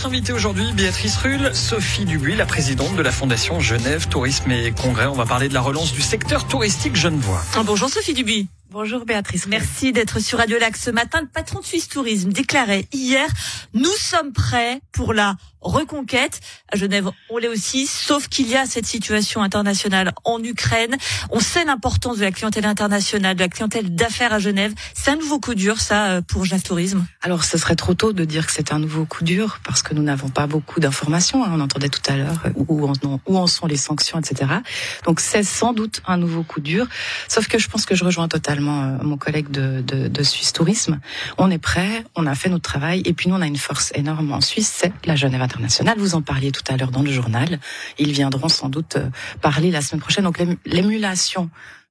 Notre invitée aujourd'hui, Béatrice Rulle, Sophie Dubuis, la présidente de la Fondation Genève Tourisme et Congrès. On va parler de la relance du secteur touristique genevois. Bonjour Sophie Dubuis. Bonjour Béatrice. Merci d'être sur Radio Lac ce matin. Le patron de Suisse Tourisme déclarait hier, nous sommes prêts pour la reconquête. À Genève, on l'est aussi, sauf qu'il y a cette situation internationale en Ukraine. On sait l'importance de la clientèle internationale, de la clientèle d'affaires à Genève. C'est un nouveau coup dur, ça, euh, pour Genève Tourisme Alors, ce serait trop tôt de dire que c'est un nouveau coup dur, parce que nous n'avons pas beaucoup d'informations. Hein. On entendait tout à l'heure euh, où, où en sont les sanctions, etc. Donc, c'est sans doute un nouveau coup dur. Sauf que je pense que je rejoins totalement euh, mon collègue de, de, de, Suisse Tourisme. On est prêt, on a fait notre travail, et puis nous on a une force énorme en Suisse, c'est la Genève internationale. Vous en parliez tout à l'heure dans le journal. Ils viendront sans doute euh, parler la semaine prochaine. Donc l'émulation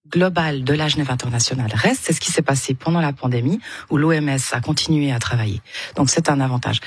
globale de la Genève internationale reste. C'est ce qui s'est passé pendant la pandémie où l'OMS a continué à travailler. Donc c'est un avantage.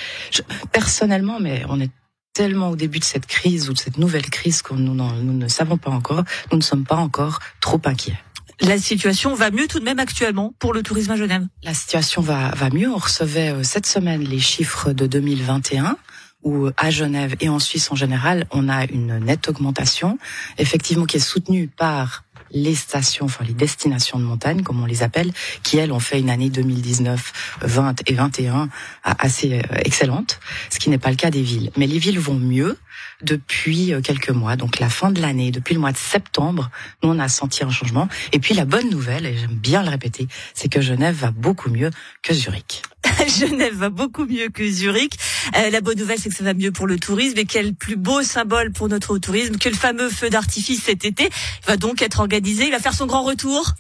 Personnellement, mais on est tellement au début de cette crise ou de cette nouvelle crise que nous, nous ne savons pas encore, nous ne sommes pas encore trop inquiets la situation va mieux tout de même actuellement pour le tourisme à Genève La situation va, va mieux. On recevait euh, cette semaine les chiffres de 2021 où à Genève et en Suisse en général, on a une nette augmentation, effectivement qui est soutenue par les stations, enfin les destinations de montagne, comme on les appelle, qui elles ont fait une année 2019, 20 et 21 assez euh, excellente, ce qui n'est pas le cas des villes. Mais les villes vont mieux depuis euh, quelques mois, donc la fin de l'année, depuis le mois de septembre, nous on a senti un changement. Et puis la bonne nouvelle, et j'aime bien le répéter, c'est que Genève va beaucoup mieux que Zurich. Genève va beaucoup mieux que Zurich. Euh, la bonne nouvelle, c'est que ça va mieux pour le tourisme. Et quel plus beau symbole pour notre tourisme que le fameux feu d'artifice cet été va donc être organisé. Il va faire son grand retour.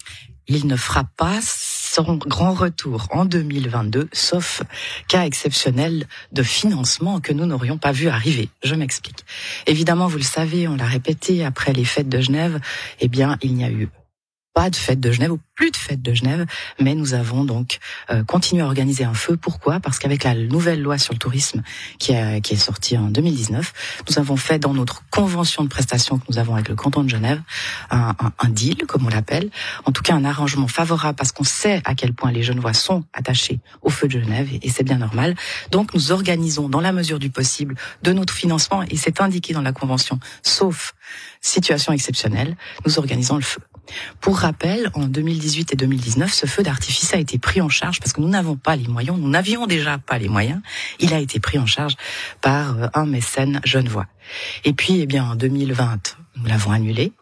Il ne fera pas son grand retour en 2022, sauf cas exceptionnel de financement que nous n'aurions pas vu arriver. Je m'explique. Évidemment, vous le savez, on l'a répété, après les fêtes de Genève, eh bien, il n'y a eu pas de fête de Genève ou plus de fête de Genève, mais nous avons donc euh, continué à organiser un feu. Pourquoi? Parce qu'avec la nouvelle loi sur le tourisme qui, qui est sortie en 2019, nous avons fait dans notre convention de prestations que nous avons avec le canton de Genève un, deal, comme on l'appelle, en tout cas un arrangement favorable parce qu'on sait à quel point les Genevois sont attachés au feu de Genève et c'est bien normal. Donc nous organisons dans la mesure du possible de notre financement et c'est indiqué dans la convention, sauf situation exceptionnelle, nous organisons le feu. Pour rappel, en 2018 et 2019, ce feu d'artifice a été pris en charge parce que nous n'avons pas les moyens, nous n'avions déjà pas les moyens. Il a été pris en charge par euh, un mécène genevois. Et puis, eh bien, en 2020, nous l'avons annulé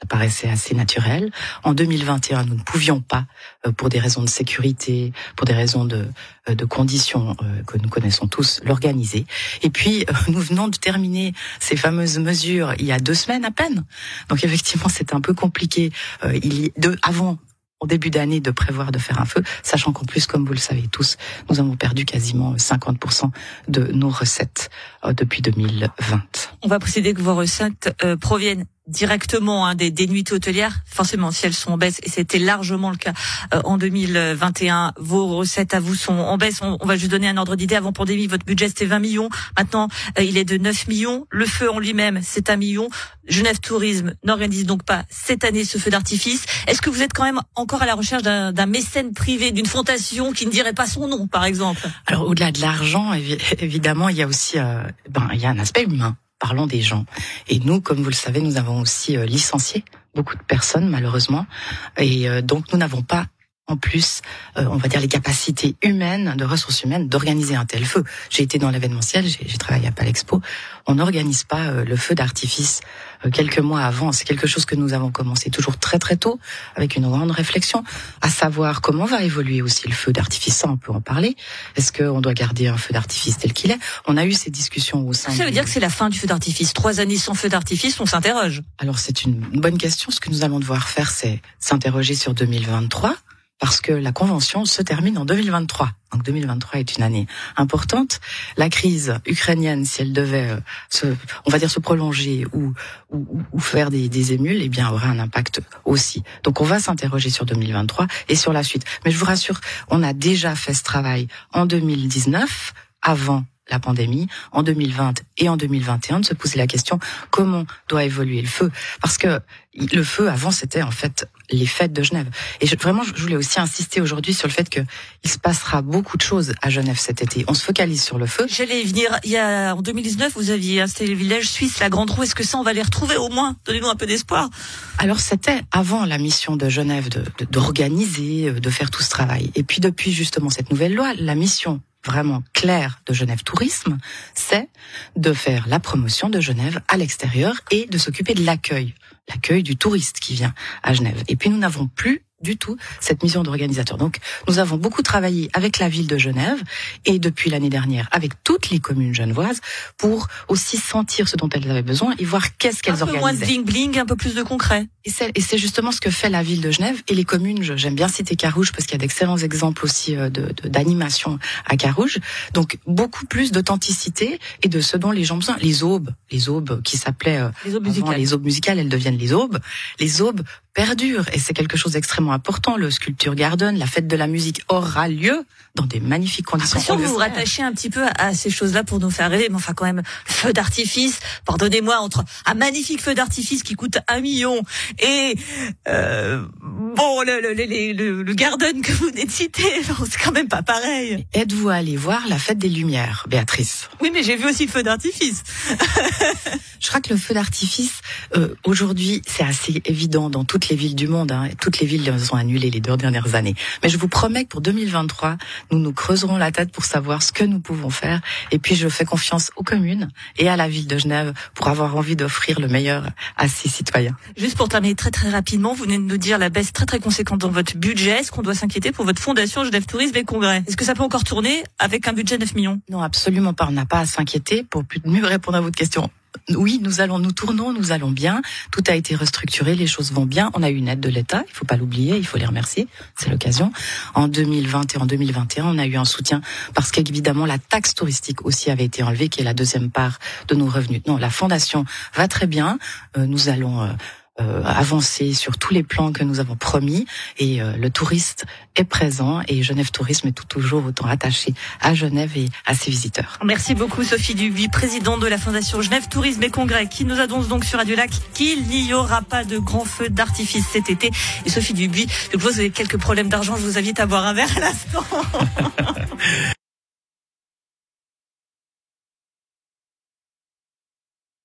ça paraissait assez naturel. En 2021, nous ne pouvions pas, euh, pour des raisons de sécurité, pour des raisons de, euh, de conditions euh, que nous connaissons tous, l'organiser. Et puis, nous venons de terminer ces fameuses mesures il y a deux semaines à peine. Donc effectivement, c'est un peu compliqué. Il y de, avant au début d'année de prévoir de faire un feu, sachant qu'en plus, comme vous le savez tous, nous avons perdu quasiment 50% de nos recettes depuis 2020. On va préciser que vos recettes proviennent directement hein, des, des nuits hôtelières, forcément si elles sont en baisse, et c'était largement le cas euh, en 2021, vos recettes à vous sont en baisse. On, va juste donner un ordre d'idée. Avant pandémie, votre budget c'était 20 millions. Maintenant, euh, il est de 9 millions. Le feu en lui-même, c'est un million. Genève Tourisme n'organise donc pas cette année ce feu d'artifice. Est-ce que vous êtes quand même encore à la recherche d'un mécène privé, d'une fondation qui ne dirait pas son nom, par exemple? Alors au-delà de l'argent, évidemment, il y a aussi euh, ben, il y a un aspect humain parlons des gens. Et nous, comme vous le savez, nous avons aussi euh, licencié beaucoup de personnes, malheureusement. Et euh, donc, nous n'avons pas en plus, euh, on va dire, les capacités humaines, de ressources humaines, d'organiser un tel feu. J'ai été dans l'événementiel, j'ai travaillé à Palexpo. On n'organise pas euh, le feu d'artifice euh, quelques mois avant. C'est quelque chose que nous avons commencé toujours très très tôt, avec une grande réflexion, à savoir comment va évoluer aussi le feu d'artifice. Ça, on peut en parler. Est-ce qu'on doit garder un feu d'artifice tel qu'il est? On a eu ces discussions au sein. Ça veut dire que c'est la fin du feu d'artifice. Trois années sans feu d'artifice, on s'interroge. Alors c'est une bonne question. Ce que nous allons devoir faire, c'est s'interroger sur 2023 parce que la convention se termine en 2023. Donc 2023 est une année importante. La crise ukrainienne, si elle devait, euh, se, on va dire, se prolonger ou, ou, ou faire des, des, émules, eh bien, aura un impact aussi. Donc on va s'interroger sur 2023 et sur la suite. Mais je vous rassure, on a déjà fait ce travail en 2019 avant la pandémie, en 2020 et en 2021, de se poser la question comment doit évoluer le feu? Parce que le feu, avant, c'était en fait les fêtes de Genève. Et je, vraiment, je voulais aussi insister aujourd'hui sur le fait que il se passera beaucoup de choses à Genève cet été. On se focalise sur le feu. J'allais y venir. Il y a, en 2019, vous aviez installé le village suisse, la Grande Roue. Est-ce que ça, on va les retrouver au moins? Donnez-nous un peu d'espoir. Alors, c'était avant la mission de Genève d'organiser, de, de faire tout ce travail. Et puis, depuis justement cette nouvelle loi, la mission vraiment claire de Genève Tourisme, c'est de faire la promotion de Genève à l'extérieur et de s'occuper de l'accueil, l'accueil du touriste qui vient à Genève. Et puis nous n'avons plus du tout cette mission d'organisateur. Donc nous avons beaucoup travaillé avec la ville de Genève et depuis l'année dernière avec toutes les communes genevoises pour aussi sentir ce dont elles avaient besoin et voir qu'est-ce qu'elles organisaient. Un peu moins de bling bling, un peu plus de concret. Et c'est justement ce que fait la ville de Genève et les communes. J'aime bien citer Carouge parce qu'il y a d'excellents exemples aussi euh, d'animation de, à Carouge. Donc beaucoup plus d'authenticité et de ce dont les gens ont besoin. Les aubes, les aubes qui s'appelaient euh, les aubes musicales. les aubes musicales, elles deviennent les aubes. Les aubes perdurent et c'est quelque chose d'extrêmement important. Le Sculpture Garden, la fête de la musique aura lieu dans des magnifiques conditions. Si vous vous rattachez un petit peu à ces choses-là pour nous faire rêver, mais enfin quand même, feu d'artifice, pardonnez-moi, entre un magnifique feu d'artifice qui coûte un million et euh, bon le, le, le, le, garden que vous venez de citer, c'est quand même pas pareil. Êtes-vous allé voir la fête des Lumières, Béatrice? Oui, mais j'ai vu aussi le feu d'artifice. Je crois que le feu d'artifice, euh, aujourd'hui, c'est assez évident dans toutes les villes du monde. Hein. Toutes les villes les ont annulé les deux dernières années. Mais je vous promets que pour 2023, nous nous creuserons la tête pour savoir ce que nous pouvons faire. Et puis, je fais confiance aux communes et à la ville de Genève pour avoir envie d'offrir le meilleur à ses citoyens. Juste pour terminer très très rapidement, vous venez de nous dire la baisse très très conséquente dans votre budget. Est-ce qu'on doit s'inquiéter pour votre fondation Genève Tourisme et Congrès? Est-ce que ça peut encore tourner avec un budget de 9 millions? Non, absolument pas. On n'a pas à s'inquiéter. Pour mieux répondre à votre question, oui, nous allons, nous tournons, nous allons bien. Tout a été restructuré, les choses vont bien. On a eu une aide de l'État, il faut pas l'oublier, il faut les remercier. C'est l'occasion. En 2020 et en 2021, on a eu un soutien parce qu'évidemment la taxe touristique aussi avait été enlevée, qui est la deuxième part de nos revenus. Non, la fondation va très bien. Euh, nous allons euh, avancer sur tous les plans que nous avons promis et euh, le touriste est présent et Genève Tourisme est tout toujours autant attaché à Genève et à ses visiteurs. Merci beaucoup Sophie Dubuis, présidente de la Fondation Genève Tourisme et Congrès qui nous annonce donc sur Radio Lac qu'il n'y aura pas de grands feux d'artifice cet été. Et Sophie Dubuis, je vous avez quelques problèmes d'argent, je vous invite à boire un verre à l'instant.